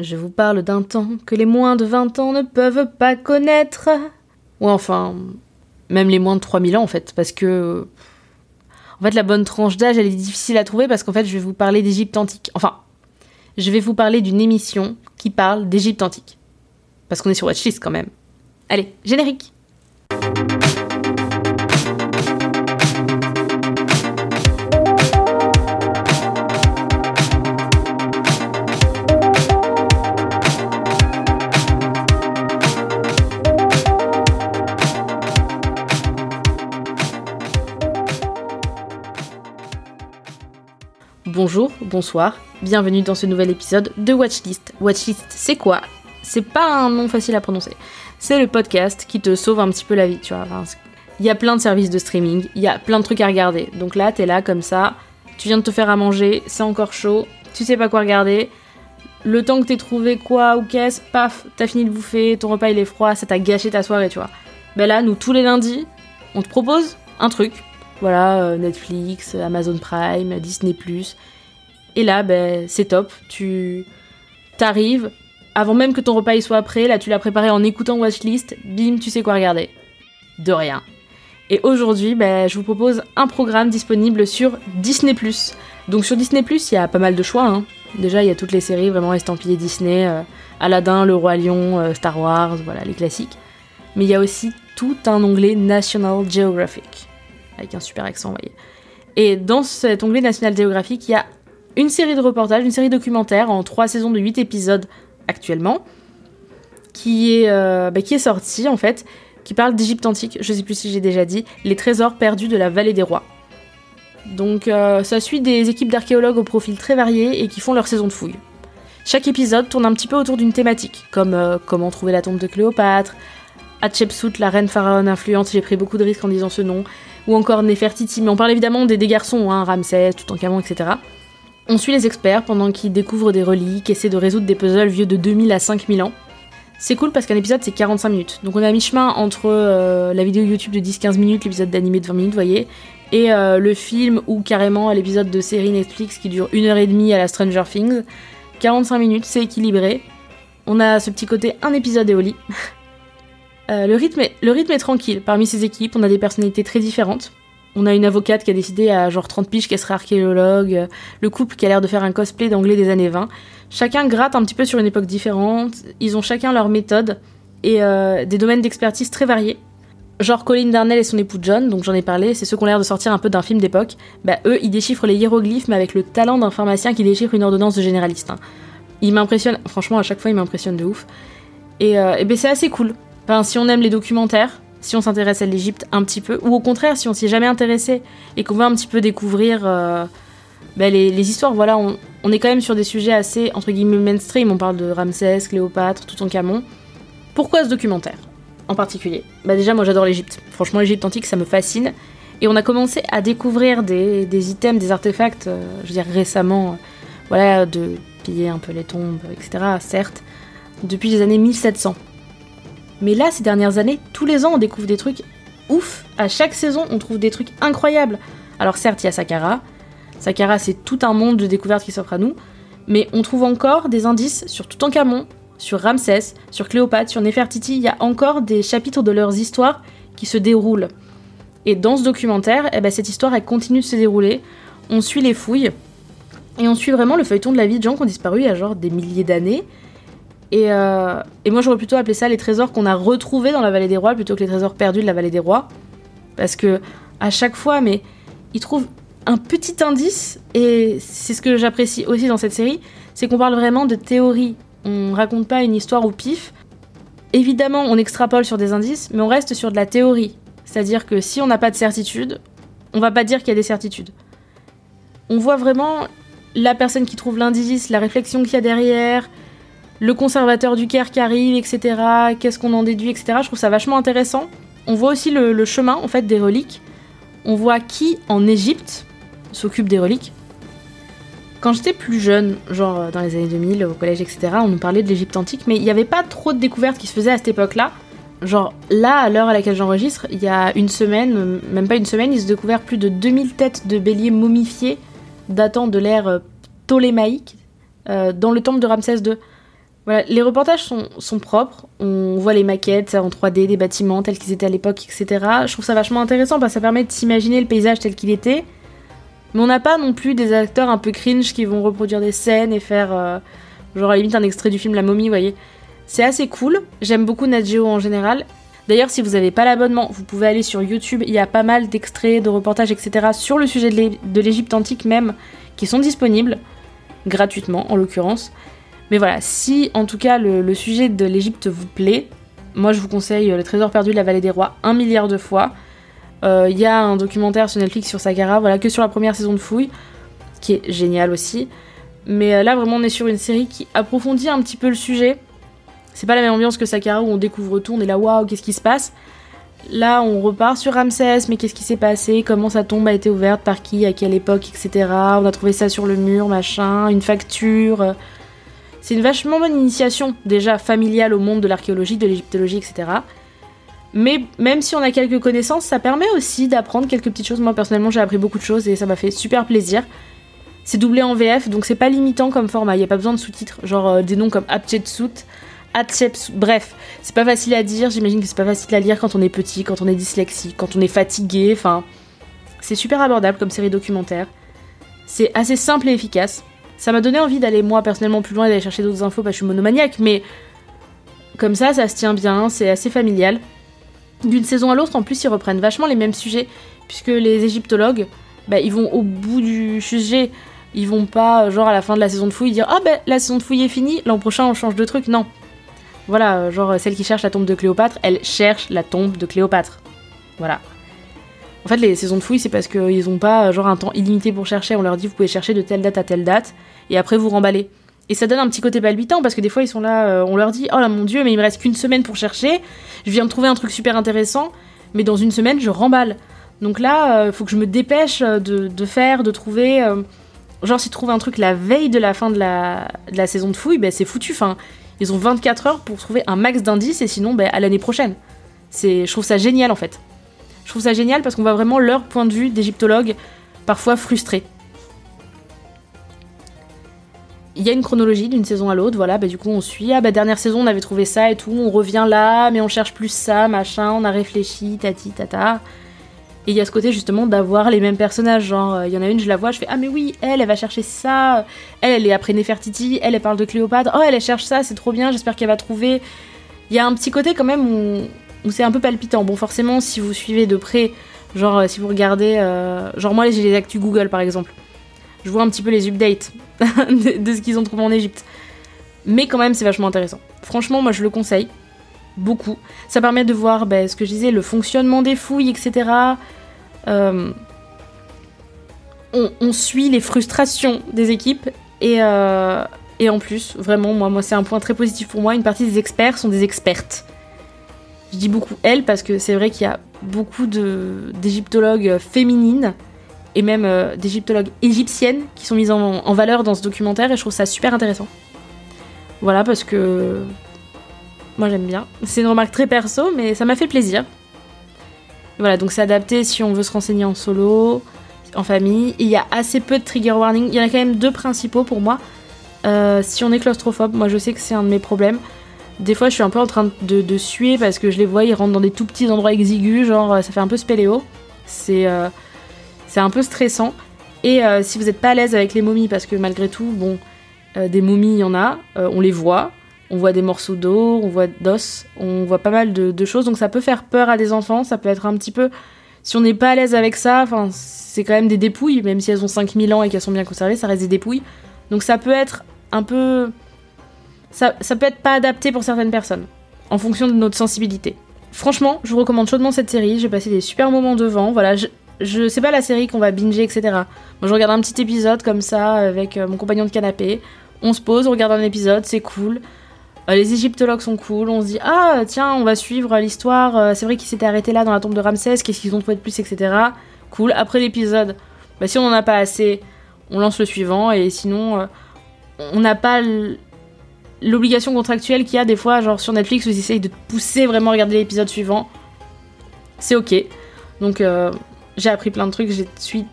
Je vous parle d'un temps que les moins de 20 ans ne peuvent pas connaître. Ou enfin, même les moins de 3000 ans en fait, parce que... En fait, la bonne tranche d'âge, elle est difficile à trouver parce qu'en fait, je vais vous parler d'Égypte antique. Enfin, je vais vous parler d'une émission qui parle d'Égypte antique. Parce qu'on est sur Watchlist quand même. Allez, générique Bonjour, bonsoir, bienvenue dans ce nouvel épisode de Watchlist. Watchlist, c'est quoi? C'est pas un nom facile à prononcer. C'est le podcast qui te sauve un petit peu la vie, tu vois. Il y a plein de services de streaming, il y a plein de trucs à regarder. Donc là, t'es là comme ça, tu viens de te faire à manger, c'est encore chaud, tu sais pas quoi regarder. Le temps que t'aies trouvé quoi ou qu'est-ce, paf, t'as fini de bouffer, ton repas il est froid, ça t'a gâché ta soirée, tu vois. Ben là, nous, tous les lundis, on te propose un truc, voilà, euh, Netflix, Amazon Prime, Disney ⁇ Et là, ben, c'est top. Tu t'arrives, avant même que ton repas y soit prêt, là tu l'as préparé en écoutant Watchlist, bim, tu sais quoi regarder. De rien. Et aujourd'hui, ben, je vous propose un programme disponible sur Disney ⁇ Donc sur Disney ⁇ il y a pas mal de choix. Hein. Déjà, il y a toutes les séries vraiment estampillées Disney, euh, Aladdin, Le Roi Lion, euh, Star Wars, voilà, les classiques. Mais il y a aussi tout un onglet National Geographic avec un super accent, vous voyez. Et dans cet onglet National Geographic, il y a une série de reportages, une série documentaire en trois saisons de 8 épisodes actuellement, qui est, euh, bah, qui est sortie en fait, qui parle d'Égypte antique, je sais plus si j'ai déjà dit, les trésors perdus de la vallée des rois. Donc euh, ça suit des équipes d'archéologues au profil très varié et qui font leur saison de fouilles. Chaque épisode tourne un petit peu autour d'une thématique, comme euh, comment trouver la tombe de Cléopâtre, Hatshepsut, la reine pharaon influente, j'ai pris beaucoup de risques en disant ce nom, ou encore Nefertiti, mais on parle évidemment des, des garçons, hein, Ramsès, Toutankhamon, etc. On suit les experts pendant qu'ils découvrent des reliques, essaient de résoudre des puzzles vieux de 2000 à 5000 ans. C'est cool parce qu'un épisode c'est 45 minutes, donc on est à mi-chemin entre euh, la vidéo YouTube de 10-15 minutes, l'épisode d'animé de 20 minutes, voyez, et euh, le film ou carrément l'épisode de série Netflix qui dure une heure et demie à la Stranger Things. 45 minutes, c'est équilibré. On a ce petit côté un épisode et au. Euh, le, rythme est, tranquille. Parmi ces équipes, on a des personnalités très différentes. On a une avocate qui a décidé à genre 30 piges qu'elle serait archéologue, euh, le couple qui a l'air de faire un cosplay d'anglais des années 20. Chacun gratte un petit peu sur une époque différente, ils ont chacun leur méthode et euh, des domaines d'expertise très variés. Genre Colin Darnell et son époux John, donc j'en ai parlé, c'est ceux qui ont l'air de sortir un peu d'un film d'époque. Bah eux, ils déchiffrent les hiéroglyphes mais avec le talent d'un pharmacien qui déchiffre une ordonnance de généraliste. Hein. Ils m'impressionnent, franchement à chaque fois ils m'impressionnent de ouf. Et, et ben c'est assez cool. Enfin, si on aime les documentaires, si on s'intéresse à l'Égypte un petit peu, ou au contraire, si on s'y est jamais intéressé et qu'on veut un petit peu découvrir euh, ben, les, histoires, voilà, on, est quand même sur des sujets assez, entre guillemets, mainstream. On parle de Ramsès, Cléopâtre, Toutankhamon. Pourquoi ce documentaire en particulier? Bah déjà, moi j'adore l'Égypte. Franchement, l'Égypte antique, ça me fascine. Et on a commencé à découvrir des, items, des artefacts, euh, je veux dire récemment, euh, voilà, de piller un peu les tombes, etc., certes, depuis les années 1700. Mais là, ces dernières années, tous les ans, on découvre des trucs ouf. À chaque saison, on trouve des trucs incroyables. Alors certes, il y a Sakara. Sakara, c'est tout un monde de découvertes qui s'offre à nous. Mais on trouve encore des indices sur Toutankhamon, sur Ramsès, sur Cléopâtre, sur Nefertiti. Il y a encore des chapitres de leurs histoires qui se déroulent. Et dans ce documentaire, eh ben, cette histoire, elle continue de se dérouler. On suit les fouilles. Et on suit vraiment le feuilleton de la vie de gens qui ont disparu il y a genre des milliers d'années. Euh, et, moi, j'aurais plutôt appelé ça les trésors qu'on a retrouvés dans la vallée des rois plutôt que les trésors perdus de la vallée des rois. Parce que à chaque fois, mais ils trouvent un petit indice, et c'est ce que j'apprécie aussi dans cette série, c'est qu'on parle vraiment de théorie. On raconte pas une histoire au pif. Évidemment, on extrapole sur des indices, mais on reste sur de la théorie. C'est-à-dire que si on n'a pas de certitude, on va pas dire qu'il y a des certitudes. On voit vraiment la personne qui trouve l'indice, la réflexion qu'il y a derrière, le conservateur du Caire qui arrive, etc. Qu'est-ce qu'on en déduit, etc. Je trouve ça vachement intéressant. On voit aussi le, chemin en fait des reliques. On voit qui en Égypte s'occupe des reliques. Quand j'étais plus jeune, genre euh, dans les années 2000, au collège, etc., on nous parlait de l'Égypte antique, mais il n'y avait pas trop de découvertes qui se faisaient à cette époque-là. Genre là, à l'heure à laquelle j'enregistre, il y a une semaine, même pas une semaine, ils ont découvert plus de 2000 têtes de béliers momifiées datant de l'ère ptolémaïque dans le temple de Ramsès II. Voilà, les reportages sont, propres, on voit les maquettes en 3D des bâtiments tels qu'ils étaient à l'époque, etc. Je trouve ça vachement intéressant parce que ça permet de s'imaginer le paysage tel qu'il était. Mais on n'a pas non plus des acteurs un peu cringe qui vont reproduire des scènes et faire euh, genre à la limite un extrait du film La momie, vous voyez. C'est assez cool, j'aime beaucoup Nat Geo en général. D'ailleurs, si vous n'avez pas l'abonnement, vous pouvez aller sur YouTube, il y a pas mal d'extraits, de reportages, etc. sur le sujet de l'Égypte antique même, qui sont disponibles, gratuitement en l'occurrence. Mais voilà, si en tout cas le, sujet de l'Égypte vous plaît, moi je vous conseille Le Trésor perdu de la vallée des rois un milliard de fois. Euh, il y a un documentaire sur Netflix sur Saqqara, voilà, que sur la première saison de Fouille, qui est génial aussi. Mais euh, là vraiment on est sur une série qui approfondit un petit peu le sujet. C'est pas la même ambiance que Saqqara où on découvre tout, on est là waouh, qu'est-ce qui se passe? Là, on repart sur Ramsès, mais qu'est-ce qui s'est passé? Comment sa tombe a été ouverte? Par qui? À quelle époque? Etc. On a trouvé ça sur le mur, machin, une facture. C'est une vachement bonne initiation, déjà familiale au monde de l'archéologie, de l'égyptologie, etc. Mais même si on a quelques connaissances, ça permet aussi d'apprendre quelques petites choses. Moi personnellement, j'ai appris beaucoup de choses et ça m'a fait super plaisir. C'est doublé en VF, donc c'est pas limitant comme format. Il n'y a pas besoin de sous-titres, genre euh, des noms comme Hatshepsut, Hatshepsut. Bref, c'est pas facile à dire. J'imagine que c'est pas facile à lire quand on est petit, quand on est dyslexique, quand on est fatigué. Enfin, c'est super abordable comme série documentaire. C'est assez simple et efficace. Ça m'a donné envie d'aller moi personnellement plus loin et d'aller chercher d'autres infos parce que je suis monomaniaque, mais comme ça, ça se tient bien, c'est assez familial. D'une saison à l'autre, en plus, ils reprennent vachement les mêmes sujets, puisque les égyptologues, bah, ils vont au bout du sujet. Ils vont pas, genre à la fin de la saison de fouille, dire Ah ben la saison de fouille est finie, l'an prochain on change de truc. Non. Voilà, genre celle qui cherche la tombe de Cléopâtre, elle cherche la tombe de Cléopâtre. Voilà. En fait, les saisons de fouilles, c'est parce qu'ils ont pas genre un temps illimité pour chercher. On leur dit vous pouvez chercher de telle date à telle date, et après vous remballez. Et ça donne un petit côté palpitant parce que des fois ils sont là, euh, on leur dit oh là mon dieu, mais il me reste qu'une semaine pour chercher. Je viens de trouver un truc super intéressant, mais dans une semaine je remballe. Donc là, il euh, faut que je me dépêche de, faire, de trouver. Euh, genre, s'ils trouvent un truc la veille de la fin de la, saison de fouilles, ben, c'est foutu. Enfin, ils ont 24 heures pour trouver un max d'indices et sinon, ben, à l'année prochaine. Je trouve ça génial en fait. Je trouve ça génial parce qu'on voit vraiment leur point de vue d'égyptologue, parfois frustrés. Il y a une chronologie d'une saison à l'autre, voilà, bah du coup on suit, ah bah dernière saison on avait trouvé ça et tout, on revient là, mais on cherche plus ça, machin, on a réfléchi, tati, tata. Et il y a ce côté justement d'avoir les mêmes personnages, genre il y en a une, je la vois, je fais ah mais oui, elle, elle va chercher ça, elle, elle est après Nefertiti, elle, elle parle de Cléopâtre, oh elle, elle cherche ça, c'est trop bien, j'espère qu'elle va trouver. Il y a un petit côté quand même où où c'est un peu palpitant. Bon, forcément, si vous suivez de près, genre euh, si vous regardez, euh, genre moi j'ai les actus Google par exemple, je vois un petit peu les updates de, ce qu'ils ont trouvé en Égypte. Mais quand même, c'est vachement intéressant. Franchement, moi je le conseille beaucoup. Ça permet de voir ben, ce que je disais, le fonctionnement des fouilles, etc. Euh, on, suit les frustrations des équipes et, en plus, vraiment, moi c'est un point très positif pour moi. Une partie des experts sont des expertes. Je dis beaucoup elle parce que c'est vrai qu'il y a beaucoup d'égyptologues féminines et même euh, d'égyptologues égyptiennes qui sont mises en, valeur dans ce documentaire et je trouve ça super intéressant. Voilà parce que moi j'aime bien. C'est une remarque très perso mais ça m'a fait plaisir. Voilà donc c'est adapté si on veut se renseigner en solo, en famille. il y a assez peu de trigger warning. Il y en a quand même deux principaux pour moi. Euh, si on est claustrophobe, moi je sais que c'est un de mes problèmes. Des fois, je suis un peu en train de, suer parce que je les vois, ils rentrent dans des tout petits endroits exigus, genre ça fait un peu spéléo. C'est euh, un peu stressant. Et euh, si vous n'êtes pas à l'aise avec les momies, parce que malgré tout, bon, euh, des momies, il y en a, on les voit, on voit des morceaux d'eau, on voit d'os, on voit pas mal de, choses, donc ça peut faire peur à des enfants, ça peut être un petit peu. Si on n'est pas à l'aise avec ça, c'est quand même des dépouilles, même si elles ont 5000 ans et qu'elles sont bien conservées, ça reste des dépouilles. Donc ça peut être un peu ça, peut être pas adapté pour certaines personnes, en fonction de notre sensibilité. Franchement, je vous recommande chaudement cette série, j'ai passé des super moments devant, voilà, je, je sais pas la série qu'on va binger, etc. Moi je regarde un petit épisode comme ça avec euh, mon compagnon de canapé, on se pose, on regarde un épisode, c'est cool. Euh, les égyptologues sont cool, on se dit ah tiens on va suivre l'histoire, euh, c'est vrai qu'ils s'étaient arrêtés là dans la tombe de Ramsès, qu'est-ce qu'ils ont trouvé de plus, etc. Cool, après l'épisode, bah, si on en a pas assez, on lance le suivant et sinon on n'a pas l'obligation contractuelle qu'il y a des fois, genre sur Netflix, où ils essayent de te pousser vraiment à regarder l'épisode suivant. C'est ok. Donc euh, j'ai appris plein de trucs, je suis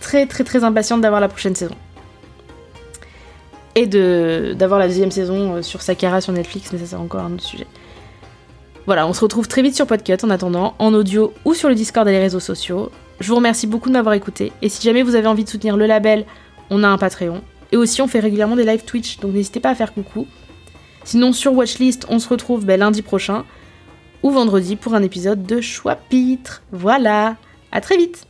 très très très impatiente d'avoir la prochaine saison. Et de d'avoir la deuxième saison euh, sur Sakara sur Netflix, mais ça c'est encore un autre sujet. Voilà, on se retrouve très vite sur Podcut en attendant, en audio ou sur le Discord et les réseaux sociaux. Je vous remercie beaucoup de m'avoir écouté, et si jamais vous avez envie de soutenir le label, on a un Patreon. Et aussi on fait régulièrement des live Twitch, donc n'hésitez pas à faire coucou. Sinon sur Watchlist, on se retrouve ben, lundi prochain ou vendredi pour un épisode de Choix Pitre. Voilà, à très vite